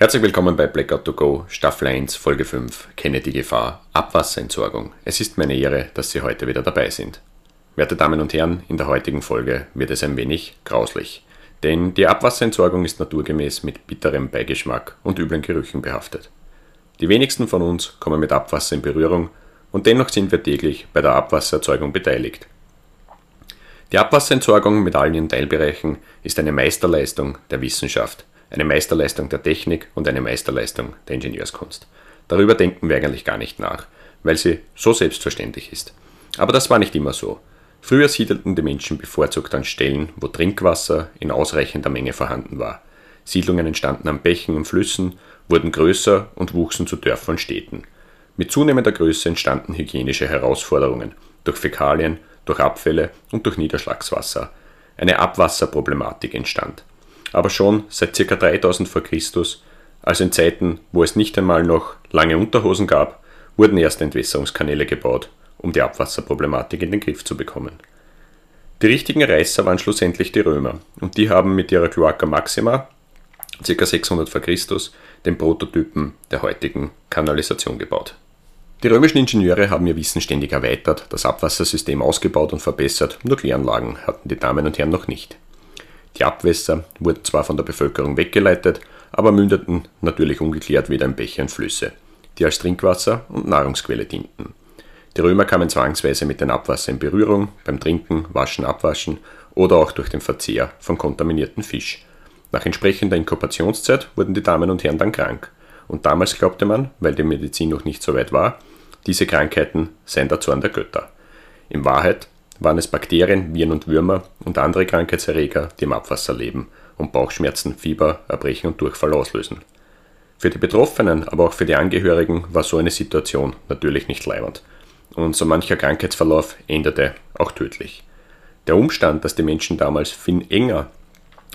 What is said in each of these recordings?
Herzlich willkommen bei Blackout to Go, Staffel 1, Folge 5. Kenne die Gefahr. Abwasserentsorgung. Es ist meine Ehre, dass Sie heute wieder dabei sind. Werte Damen und Herren, in der heutigen Folge wird es ein wenig grauslich. Denn die Abwasserentsorgung ist naturgemäß mit bitterem Beigeschmack und üblen Gerüchen behaftet. Die wenigsten von uns kommen mit Abwasser in Berührung und dennoch sind wir täglich bei der Abwassererzeugung beteiligt. Die Abwasserentsorgung mit allen ihren Teilbereichen ist eine Meisterleistung der Wissenschaft – eine Meisterleistung der Technik und eine Meisterleistung der Ingenieurskunst. Darüber denken wir eigentlich gar nicht nach, weil sie so selbstverständlich ist. Aber das war nicht immer so. Früher siedelten die Menschen bevorzugt an Stellen, wo Trinkwasser in ausreichender Menge vorhanden war. Siedlungen entstanden an Bächen und Flüssen, wurden größer und wuchsen zu Dörfern und Städten. Mit zunehmender Größe entstanden hygienische Herausforderungen durch Fäkalien, durch Abfälle und durch Niederschlagswasser. Eine Abwasserproblematik entstand aber schon seit ca. 3000 vor Christus, also in Zeiten, wo es nicht einmal noch lange Unterhosen gab, wurden erste Entwässerungskanäle gebaut, um die Abwasserproblematik in den Griff zu bekommen. Die richtigen Reißer waren schlussendlich die Römer, und die haben mit ihrer Cloaca Maxima, ca. 600 vor Christus, den Prototypen der heutigen Kanalisation gebaut. Die römischen Ingenieure haben ihr Wissen ständig erweitert, das Abwassersystem ausgebaut und verbessert, nur Kläranlagen hatten die Damen und Herren noch nicht. Die Abwässer wurden zwar von der Bevölkerung weggeleitet, aber mündeten natürlich ungeklärt wieder in Bäche und Flüsse, die als Trinkwasser und Nahrungsquelle dienten. Die Römer kamen zwangsweise mit dem Abwasser in Berührung, beim Trinken, Waschen, Abwaschen oder auch durch den Verzehr von kontaminierten Fisch. Nach entsprechender Inkubationszeit wurden die Damen und Herren dann krank. Und damals glaubte man, weil die Medizin noch nicht so weit war, diese Krankheiten seien der Zorn der Götter. In Wahrheit waren es Bakterien, Viren und Würmer und andere Krankheitserreger, die im Abwasser leben und Bauchschmerzen, Fieber, Erbrechen und Durchfall auslösen. Für die Betroffenen, aber auch für die Angehörigen war so eine Situation natürlich nicht leibend. Und so mancher Krankheitsverlauf endete auch tödlich. Der Umstand, dass die Menschen damals viel enger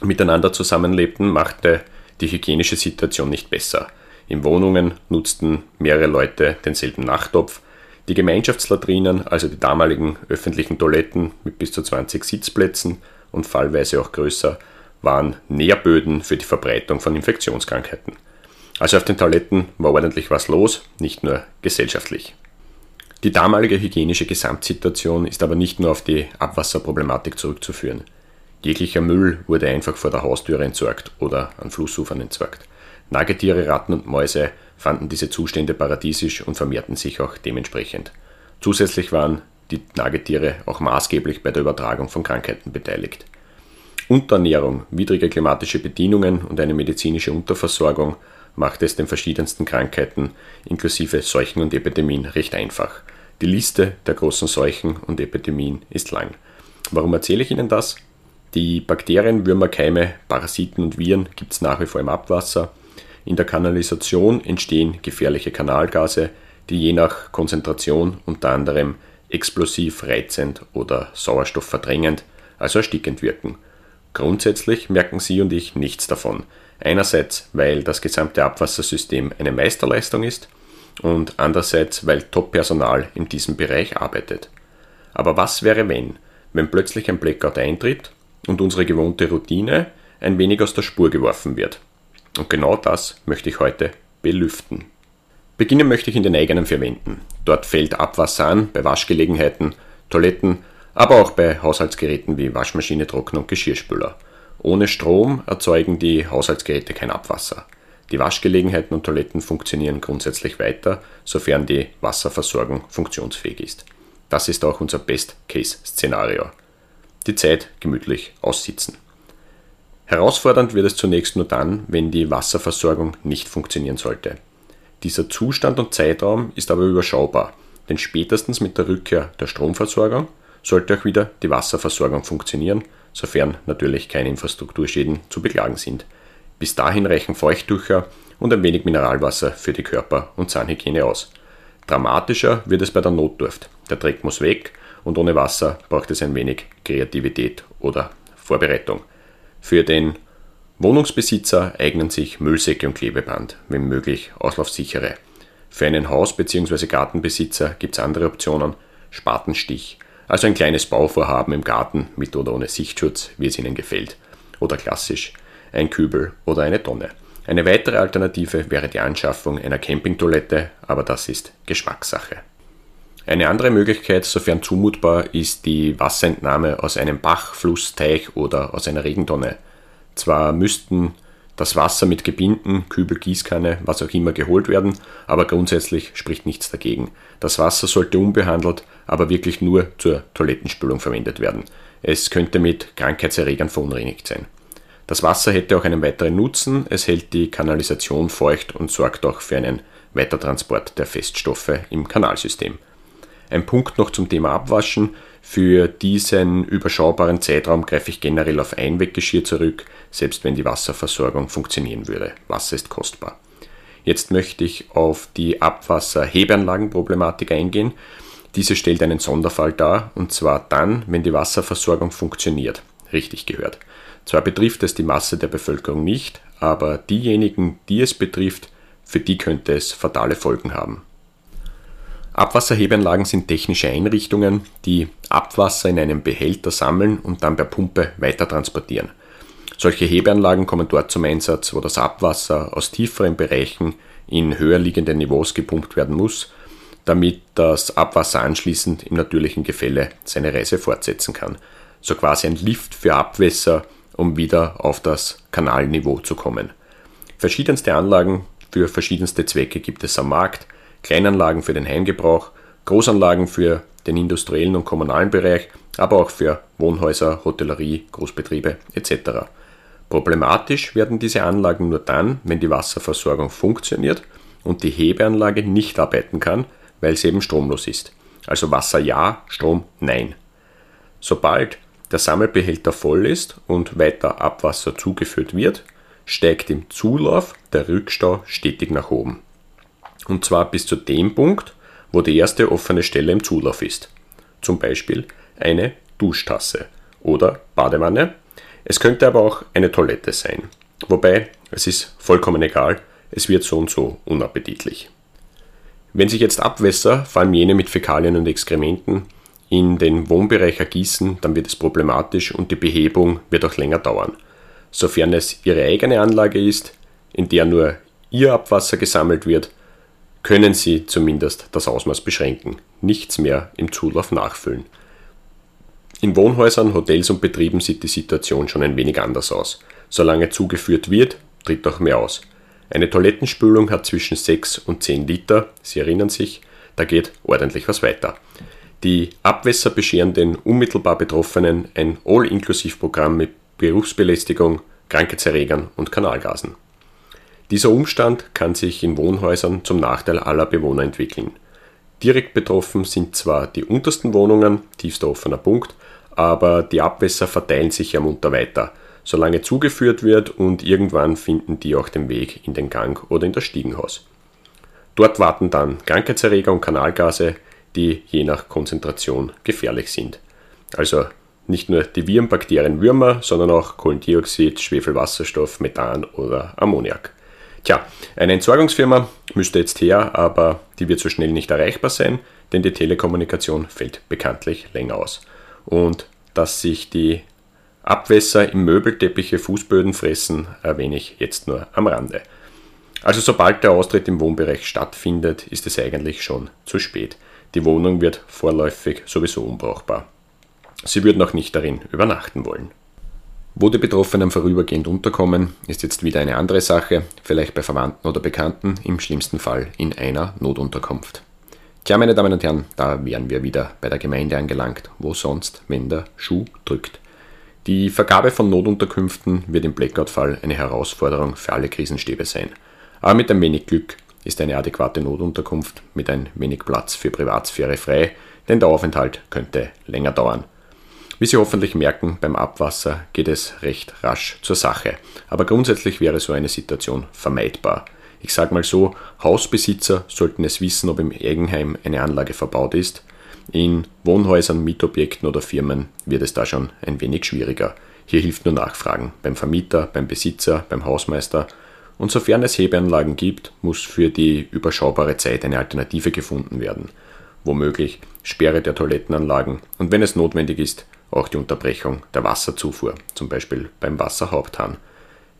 miteinander zusammenlebten, machte die hygienische Situation nicht besser. In Wohnungen nutzten mehrere Leute denselben Nachttopf, die Gemeinschaftslatrinen, also die damaligen öffentlichen Toiletten mit bis zu 20 Sitzplätzen und fallweise auch größer, waren Nährböden für die Verbreitung von Infektionskrankheiten. Also auf den Toiletten war ordentlich was los, nicht nur gesellschaftlich. Die damalige hygienische Gesamtsituation ist aber nicht nur auf die Abwasserproblematik zurückzuführen. Jeglicher Müll wurde einfach vor der Haustüre entsorgt oder an Flussufern entsorgt. Nagetiere, Ratten und Mäuse fanden diese Zustände paradiesisch und vermehrten sich auch dementsprechend. Zusätzlich waren die Nagetiere auch maßgeblich bei der Übertragung von Krankheiten beteiligt. Unterernährung, widrige klimatische Bedingungen und eine medizinische Unterversorgung machte es den verschiedensten Krankheiten inklusive Seuchen und Epidemien recht einfach. Die Liste der großen Seuchen und Epidemien ist lang. Warum erzähle ich Ihnen das? Die Bakterien, Würmer, Keime, Parasiten und Viren gibt es nach wie vor im Abwasser. In der Kanalisation entstehen gefährliche Kanalgase, die je nach Konzentration unter anderem explosiv, reizend oder sauerstoffverdrängend, also erstickend wirken. Grundsätzlich merken Sie und ich nichts davon. Einerseits, weil das gesamte Abwassersystem eine Meisterleistung ist und andererseits, weil Top-Personal in diesem Bereich arbeitet. Aber was wäre, wenn, wenn plötzlich ein Blackout eintritt und unsere gewohnte Routine ein wenig aus der Spur geworfen wird? Und genau das möchte ich heute belüften. Beginnen möchte ich in den eigenen vier Wänden. Dort fällt Abwasser an, bei Waschgelegenheiten, Toiletten, aber auch bei Haushaltsgeräten wie Waschmaschine, Trockner und Geschirrspüler. Ohne Strom erzeugen die Haushaltsgeräte kein Abwasser. Die Waschgelegenheiten und Toiletten funktionieren grundsätzlich weiter, sofern die Wasserversorgung funktionsfähig ist. Das ist auch unser Best-Case-Szenario. Die Zeit gemütlich aussitzen. Herausfordernd wird es zunächst nur dann, wenn die Wasserversorgung nicht funktionieren sollte. Dieser Zustand und Zeitraum ist aber überschaubar, denn spätestens mit der Rückkehr der Stromversorgung sollte auch wieder die Wasserversorgung funktionieren, sofern natürlich keine Infrastrukturschäden zu beklagen sind. Bis dahin reichen Feuchttücher und ein wenig Mineralwasser für die Körper- und Zahnhygiene aus. Dramatischer wird es bei der Notdurft. Der Dreck muss weg und ohne Wasser braucht es ein wenig Kreativität oder Vorbereitung. Für den Wohnungsbesitzer eignen sich Müllsäcke und Klebeband, wenn möglich auslaufsichere. Für einen Haus- bzw. Gartenbesitzer gibt es andere Optionen, Spatenstich, also ein kleines Bauvorhaben im Garten mit oder ohne Sichtschutz, wie es Ihnen gefällt. Oder klassisch, ein Kübel oder eine Tonne. Eine weitere Alternative wäre die Anschaffung einer Campingtoilette, aber das ist Geschmackssache. Eine andere Möglichkeit, sofern zumutbar, ist die Wasserentnahme aus einem Bach, Fluss, Teich oder aus einer Regentonne. Zwar müssten das Wasser mit Gebinden, Kübel, Gießkanne, was auch immer geholt werden, aber grundsätzlich spricht nichts dagegen. Das Wasser sollte unbehandelt, aber wirklich nur zur Toilettenspülung verwendet werden. Es könnte mit Krankheitserregern verunreinigt sein. Das Wasser hätte auch einen weiteren Nutzen, es hält die Kanalisation feucht und sorgt auch für einen Weitertransport der Feststoffe im Kanalsystem. Ein Punkt noch zum Thema Abwaschen. Für diesen überschaubaren Zeitraum greife ich generell auf Einweggeschirr zurück, selbst wenn die Wasserversorgung funktionieren würde. Wasser ist kostbar. Jetzt möchte ich auf die Abwasserhebeanlagenproblematik eingehen. Diese stellt einen Sonderfall dar, und zwar dann, wenn die Wasserversorgung funktioniert. Richtig gehört. Zwar betrifft es die Masse der Bevölkerung nicht, aber diejenigen, die es betrifft, für die könnte es fatale Folgen haben. Abwasserhebeanlagen sind technische Einrichtungen, die Abwasser in einem Behälter sammeln und dann per Pumpe weiter transportieren. Solche Hebeanlagen kommen dort zum Einsatz, wo das Abwasser aus tieferen Bereichen in höher liegenden Niveaus gepumpt werden muss, damit das Abwasser anschließend im natürlichen Gefälle seine Reise fortsetzen kann. So quasi ein Lift für Abwässer, um wieder auf das Kanalniveau zu kommen. Verschiedenste Anlagen für verschiedenste Zwecke gibt es am Markt, Kleinanlagen für den Heimgebrauch, Großanlagen für den industriellen und kommunalen Bereich, aber auch für Wohnhäuser, Hotellerie, Großbetriebe etc. Problematisch werden diese Anlagen nur dann, wenn die Wasserversorgung funktioniert und die Hebeanlage nicht arbeiten kann, weil sie eben stromlos ist. Also Wasser ja, Strom nein. Sobald der Sammelbehälter voll ist und weiter Abwasser zugeführt wird, steigt im Zulauf der Rückstau stetig nach oben. Und zwar bis zu dem Punkt, wo die erste offene Stelle im Zulauf ist. Zum Beispiel eine Duschtasse oder Badewanne. Es könnte aber auch eine Toilette sein. Wobei, es ist vollkommen egal, es wird so und so unappetitlich. Wenn sich jetzt Abwässer, vor allem jene mit Fäkalien und Exkrementen, in den Wohnbereich ergießen, dann wird es problematisch und die Behebung wird auch länger dauern. Sofern es Ihre eigene Anlage ist, in der nur Ihr Abwasser gesammelt wird, können Sie zumindest das Ausmaß beschränken, nichts mehr im Zulauf nachfüllen. In Wohnhäusern, Hotels und Betrieben sieht die Situation schon ein wenig anders aus. Solange zugeführt wird, tritt auch mehr aus. Eine Toilettenspülung hat zwischen 6 und 10 Liter, Sie erinnern sich, da geht ordentlich was weiter. Die Abwässer bescheren den unmittelbar Betroffenen ein All-Inklusiv-Programm mit Berufsbelästigung, Krankheitserregern und Kanalgasen. Dieser Umstand kann sich in Wohnhäusern zum Nachteil aller Bewohner entwickeln. Direkt betroffen sind zwar die untersten Wohnungen, tiefster offener Punkt, aber die Abwässer verteilen sich ja munter weiter, solange zugeführt wird und irgendwann finden die auch den Weg in den Gang oder in das Stiegenhaus. Dort warten dann Krankheitserreger und Kanalgase, die je nach Konzentration gefährlich sind. Also nicht nur die Viren, Bakterien, Würmer, sondern auch Kohlendioxid, Schwefelwasserstoff, Methan oder Ammoniak. Tja, eine Entsorgungsfirma müsste jetzt her, aber die wird so schnell nicht erreichbar sein, denn die Telekommunikation fällt bekanntlich länger aus. Und dass sich die Abwässer im Möbelteppiche Fußböden fressen, erwähne ich jetzt nur am Rande. Also sobald der Austritt im Wohnbereich stattfindet, ist es eigentlich schon zu spät. Die Wohnung wird vorläufig sowieso unbrauchbar. Sie würden auch nicht darin übernachten wollen. Wo die Betroffenen vorübergehend unterkommen, ist jetzt wieder eine andere Sache, vielleicht bei Verwandten oder Bekannten, im schlimmsten Fall in einer Notunterkunft. Tja, meine Damen und Herren, da wären wir wieder bei der Gemeinde angelangt, wo sonst, wenn der Schuh drückt. Die Vergabe von Notunterkünften wird im Blackout-Fall eine Herausforderung für alle Krisenstäbe sein. Aber mit ein wenig Glück ist eine adäquate Notunterkunft mit ein wenig Platz für Privatsphäre frei, denn der Aufenthalt könnte länger dauern. Wie Sie hoffentlich merken, beim Abwasser geht es recht rasch zur Sache. Aber grundsätzlich wäre so eine Situation vermeidbar. Ich sage mal so, Hausbesitzer sollten es wissen, ob im Eigenheim eine Anlage verbaut ist. In Wohnhäusern, Mietobjekten oder Firmen wird es da schon ein wenig schwieriger. Hier hilft nur Nachfragen beim Vermieter, beim Besitzer, beim Hausmeister. Und sofern es Hebeanlagen gibt, muss für die überschaubare Zeit eine Alternative gefunden werden. Womöglich Sperre der Toilettenanlagen und wenn es notwendig ist, auch die Unterbrechung der Wasserzufuhr, zum Beispiel beim Wasserhaupthahn.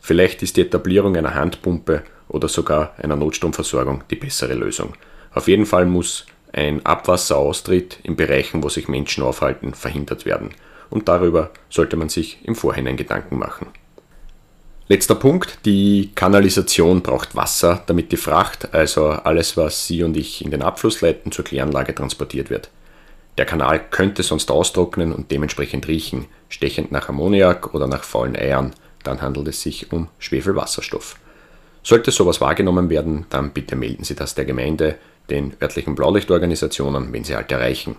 Vielleicht ist die Etablierung einer Handpumpe oder sogar einer Notstromversorgung die bessere Lösung. Auf jeden Fall muss ein Abwasseraustritt in Bereichen, wo sich Menschen aufhalten, verhindert werden. Und darüber sollte man sich im Vorhinein Gedanken machen. Letzter Punkt, die Kanalisation braucht Wasser, damit die Fracht, also alles, was Sie und ich in den Abfluss leiten, zur Kläranlage transportiert wird. Der Kanal könnte sonst austrocknen und dementsprechend riechen, stechend nach Ammoniak oder nach faulen Eiern, dann handelt es sich um Schwefelwasserstoff. Sollte sowas wahrgenommen werden, dann bitte melden Sie das der Gemeinde, den örtlichen Blaulichtorganisationen, wenn Sie halt erreichen.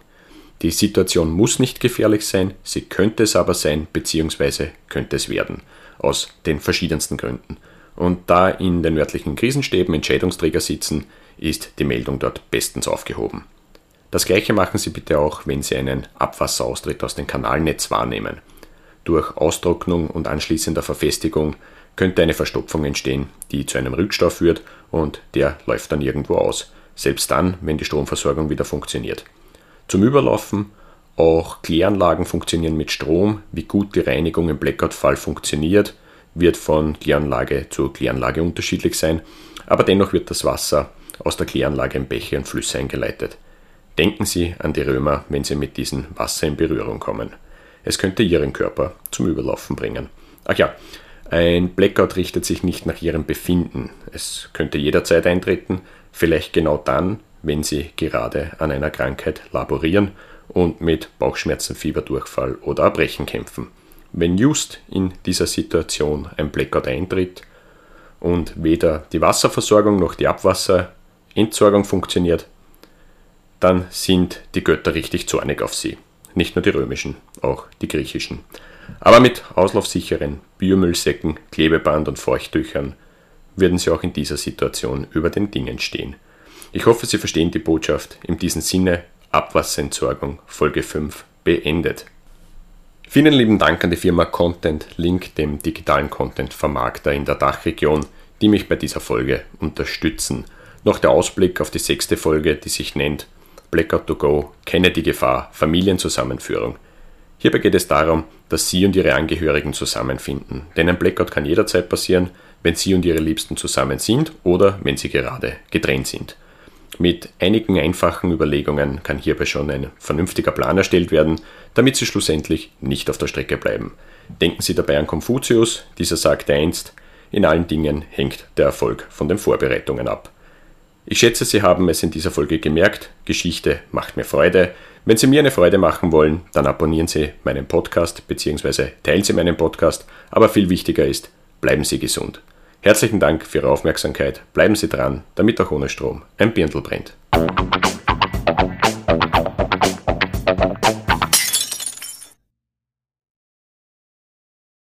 Die Situation muss nicht gefährlich sein, sie könnte es aber sein, beziehungsweise könnte es werden, aus den verschiedensten Gründen. Und da in den örtlichen Krisenstäben Entscheidungsträger sitzen, ist die Meldung dort bestens aufgehoben. Das gleiche machen Sie bitte auch, wenn Sie einen Abwasseraustritt aus dem Kanalnetz wahrnehmen. Durch Austrocknung und anschließender Verfestigung könnte eine Verstopfung entstehen, die zu einem Rückstau führt und der läuft dann irgendwo aus, selbst dann, wenn die Stromversorgung wieder funktioniert. Zum Überlaufen auch Kläranlagen funktionieren mit Strom. Wie gut die Reinigung im Blackout-Fall funktioniert, wird von Kläranlage zu Kläranlage unterschiedlich sein, aber dennoch wird das Wasser aus der Kläranlage in Bäche und Flüsse eingeleitet. Denken Sie an die Römer, wenn Sie mit diesem Wasser in Berührung kommen. Es könnte Ihren Körper zum Überlaufen bringen. Ach ja, ein Blackout richtet sich nicht nach Ihrem Befinden. Es könnte jederzeit eintreten, vielleicht genau dann, wenn Sie gerade an einer Krankheit laborieren und mit Bauchschmerzen, Fieberdurchfall oder Erbrechen kämpfen. Wenn just in dieser Situation ein Blackout eintritt und weder die Wasserversorgung noch die Abwasserentsorgung funktioniert, dann sind die Götter richtig zornig auf sie. Nicht nur die römischen, auch die griechischen. Aber mit auslaufsicheren Biomüllsäcken, Klebeband und Feuchttüchern würden sie auch in dieser Situation über den Dingen stehen. Ich hoffe, Sie verstehen die Botschaft. In diesem Sinne, Abwasserentsorgung Folge 5 beendet. Vielen lieben Dank an die Firma Content Link, dem digitalen Content-Vermarkter in der Dachregion, die mich bei dieser Folge unterstützen. Noch der Ausblick auf die sechste Folge, die sich nennt Blackout to Go, kenne die Gefahr, Familienzusammenführung. Hierbei geht es darum, dass Sie und Ihre Angehörigen zusammenfinden. Denn ein Blackout kann jederzeit passieren, wenn Sie und Ihre Liebsten zusammen sind oder wenn Sie gerade getrennt sind. Mit einigen einfachen Überlegungen kann hierbei schon ein vernünftiger Plan erstellt werden, damit Sie schlussendlich nicht auf der Strecke bleiben. Denken Sie dabei an Konfuzius, dieser sagte einst, in allen Dingen hängt der Erfolg von den Vorbereitungen ab. Ich schätze, Sie haben es in dieser Folge gemerkt, Geschichte macht mir Freude. Wenn Sie mir eine Freude machen wollen, dann abonnieren Sie meinen Podcast bzw. teilen Sie meinen Podcast, aber viel wichtiger ist, bleiben Sie gesund. Herzlichen Dank für Ihre Aufmerksamkeit, bleiben Sie dran, damit auch ohne Strom ein Birndl brennt.